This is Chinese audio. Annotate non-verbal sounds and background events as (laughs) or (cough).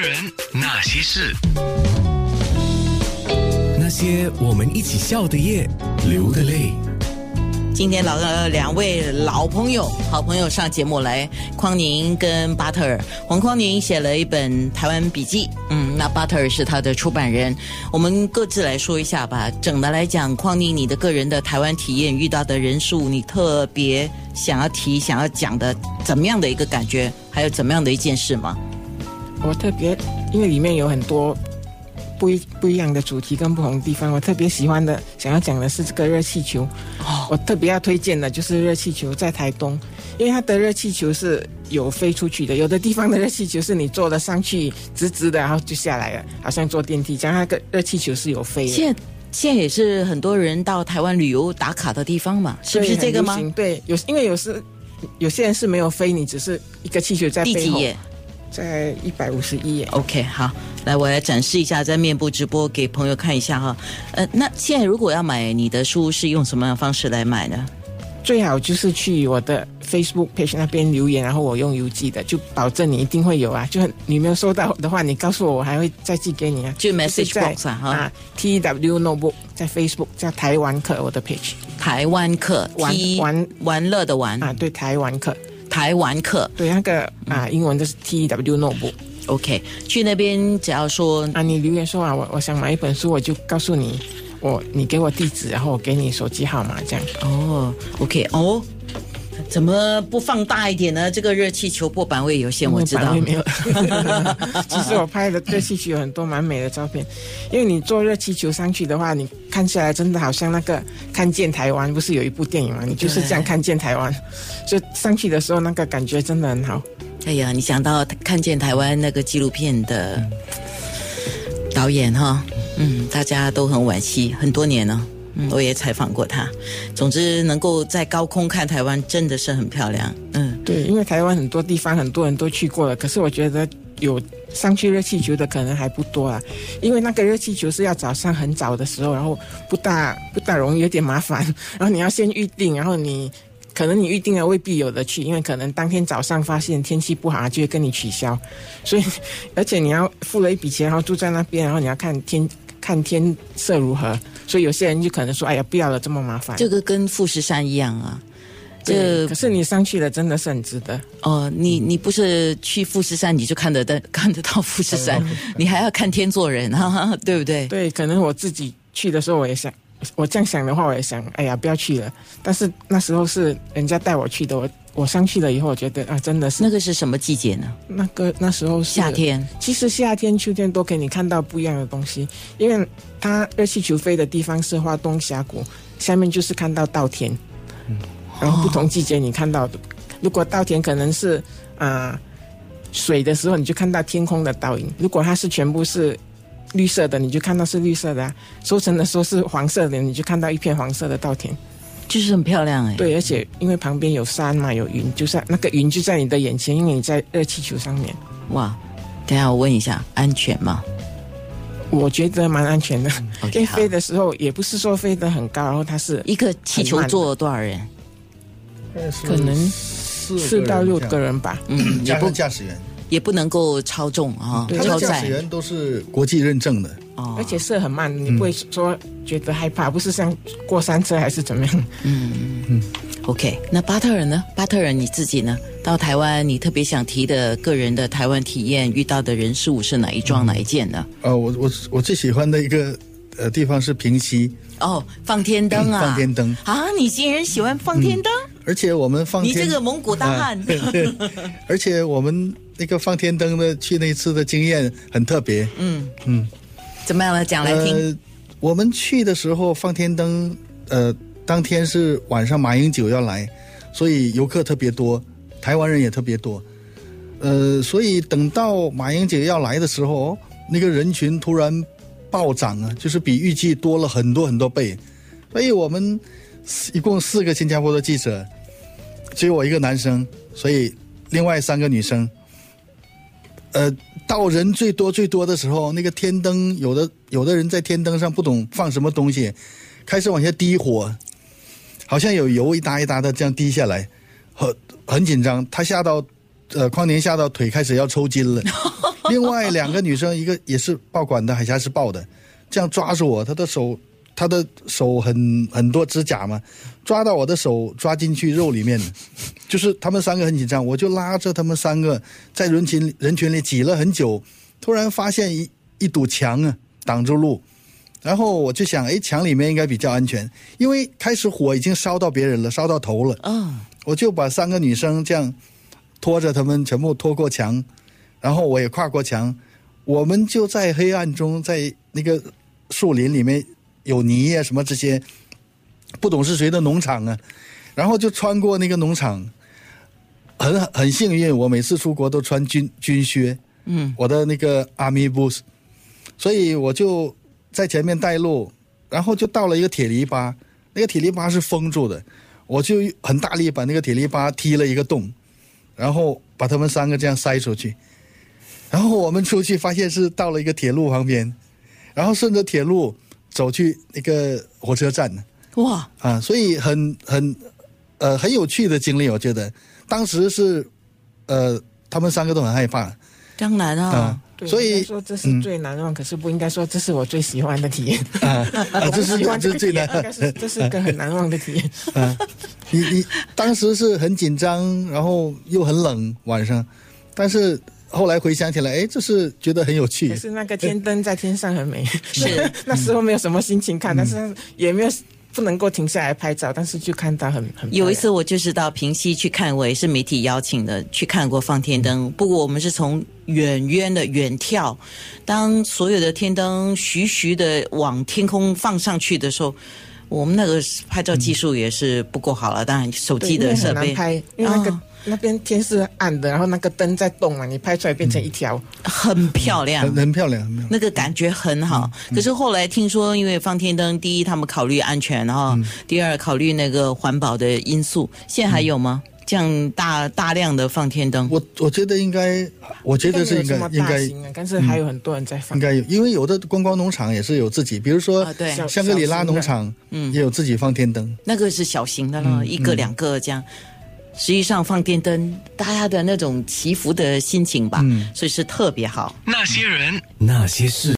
人，那些事，那些我们一起笑的夜，流的泪。今天老呃两位老朋友、好朋友上节目来，匡宁跟巴特尔。黄匡宁写了一本台湾笔记，嗯，那巴特尔是他的出版人。我们各自来说一下吧。整的来讲，匡宁你的个人的台湾体验遇到的人数，你特别想要提、想要讲的怎么样的一个感觉，还有怎么样的一件事吗？我特别，因为里面有很多不一不一样的主题跟不同的地方，我特别喜欢的，想要讲的是这个热气球。我特别要推荐的就是热气球在台东，因为它的热气球是有飞出去的，有的地方的热气球是你坐了上去直直的，然后就下来了，好像坐电梯这样。那个热气球是有飞的。现在现在也是很多人到台湾旅游打卡的地方嘛，是不是这个吗？对，有因为有时有些人是没有飞，你只是一个气球在第几页？在一百五十一页。OK，好，来，我来展示一下，在面部直播给朋友看一下哈。呃，那现在如果要买你的书，是用什么样的方式来买呢？最好就是去我的 Facebook page 那边留言，然后我用邮寄的，就保证你一定会有啊。就你没有收到的话，你告诉我，我还会再寄给你啊。就 message box 啊，T W Notebook 在 Facebook 叫台湾客我的 page，台湾客玩玩玩乐的玩啊，对，台湾客。台湾客，对那个啊，英文就是 T W Notebook。OK，去那边只要说啊，你留言说啊，我我想买一本书，我就告诉你，我你给我地址，然后我给你手机号码，这样。哦，OK，哦。怎么不放大一点呢？这个热气球破版位有限，我知道。没有。(laughs) 其实我拍的热气球有很多蛮美的照片，因为你坐热气球上去的话，你看起来真的好像那个看见台湾，不是有一部电影吗？你就是这样看见台湾，(laughs) 就上去的时候那个感觉真的很好。哎呀，你想到看见台湾那个纪录片的导演哈，嗯，大家都很惋惜，很多年了。我也采访过他。总之，能够在高空看台湾，真的是很漂亮。嗯，对，因为台湾很多地方很多人都去过了，可是我觉得有上去热气球的可能还不多啊。因为那个热气球是要早上很早的时候，然后不大 (laughs) 不大容易，有点麻烦。然后你要先预定，然后你可能你预定了未必有的去，因为可能当天早上发现天气不好，就会跟你取消。所以，而且你要付了一笔钱，然后住在那边，然后你要看天。看天色如何，所以有些人就可能说：“哎呀，不要了，这么麻烦。”这个跟富士山一样啊，这可是你上去了，真的是很值得。哦，你你不是去富士山，你就看得到 (laughs) 看得到富士山，你还要看天做人，(laughs) 哈哈对不对？对，可能我自己去的时候，我也想，我这样想的话，我也想，哎呀，不要去了。但是那时候是人家带我去的，我。我上去了以后，我觉得啊，真的是那个是什么季节呢？那个那时候是夏天。其实夏天、秋天都给你看到不一样的东西，因为它热气球飞的地方是花东峡谷，下面就是看到稻田。嗯。然后不同季节你看到的，如果稻田可能是啊水的时候，你就看到天空的倒影；如果它是全部是绿色的，你就看到是绿色的；收成的时候是黄色的，你就看到一片黄色的稻田。就是很漂亮哎，对，而且因为旁边有山嘛，有云，就是那个云就在你的眼前，因为你在热气球上面。哇，等下我问一下，安全吗？我觉得蛮安全的，因为飞的时候也不是说飞得很高，然后它是一个气球坐多少人？可能四到六个人吧，嗯，也不驾驶员。也不能够超重啊，超载。驾驶员都是国际认证的，哦，而且射很慢，你不会说觉得害怕，不是像过山车还是怎么样？嗯嗯嗯。OK，那巴特尔呢？巴特尔你自己呢？到台湾，你特别想提的个人的台湾体验，遇到的人事物是哪一桩哪一件呢？呃，我我我最喜欢的一个呃地方是平溪。哦，放天灯啊！放天灯啊！你竟然喜欢放天灯？而且我们放你这个蒙古大汉。(laughs) 而且我们。那个放天灯的去那次的经验很特别。嗯嗯，怎么样呢？讲来听。呃，我们去的时候放天灯，呃，当天是晚上马英九要来，所以游客特别多，台湾人也特别多。呃，所以等到马英九要来的时候，那个人群突然暴涨啊，就是比预计多了很多很多倍。所以我们一共四个新加坡的记者，只有我一个男生，所以另外三个女生。呃，到人最多最多的时候，那个天灯有的有的人在天灯上不懂放什么东西，开始往下滴火，好像有油一搭一搭的这样滴下来，很很紧张。他吓到，呃，匡年吓到腿开始要抽筋了，(laughs) 另外两个女生，一个也是报馆的，海峡是报的，这样抓住我，她的手，她的手很很多指甲嘛，抓到我的手，抓进去肉里面，(laughs) 就是他们三个很紧张，我就拉着他们三个在人群人群里挤了很久，突然发现一一堵墙啊挡住路，然后我就想，哎，墙里面应该比较安全，因为开始火已经烧到别人了，烧到头了。哦，我就把三个女生这样拖着他们全部拖过墙，然后我也跨过墙，我们就在黑暗中，在那个树林里面有泥啊什么这些，不懂是谁的农场啊，然后就穿过那个农场，很很幸运，我每次出国都穿军军靴，嗯，我的那个 army boots，所以我就在前面带路，然后就到了一个铁篱笆，那个铁篱笆是封住的，我就很大力把那个铁篱笆踢了一个洞，然后把他们三个这样塞出去，然后我们出去发现是到了一个铁路旁边，然后顺着铁路走去那个火车站。哇，啊，所以很很呃很有趣的经历，我觉得。当时是呃他们三个都很害怕。当然啊。啊，，对所以说这是最难忘，可是不应该说这是我最喜欢的体验。啊啊这是喜欢这是最难。(laughs) 应该是这是个很难忘的体验。(laughs) 啊，你你当时是很紧张，然后又很冷晚上，但是后来回想起来，哎，这是觉得很有趣可。是那个天灯在天上很美，是 (laughs) 那时候没有什么心情看，但是也没有不能够停下来拍照，但是就看到很很有一次我就是到平西去看，我也是媒体邀请的去看过放天灯。不过我们是从远远的远眺，当所有的天灯徐徐的往天空放上去的时候，我们那个拍照技术也是不够好了。当然手机的设备拍，因为那个、哦那边天是暗的，然后那个灯在动嘛，你拍出来变成一条。很漂亮很。很漂亮，很漂亮。那个感觉很好，可是后来听说，因为放天灯，第一他们考虑安全，然后第二考虑那个环保的因素。现在还有吗？这样大大量的放天灯？我我觉得应该，我觉得是应该应该但是还有很多人在放。应该有，因为有的观光农场也是有自己，比如说啊对香格里拉农场，嗯也有自己放天灯。那个是小型的了，一个两个这样。实际上放电灯，大家的那种祈福的心情吧，所以是特别好。那些人，那些事。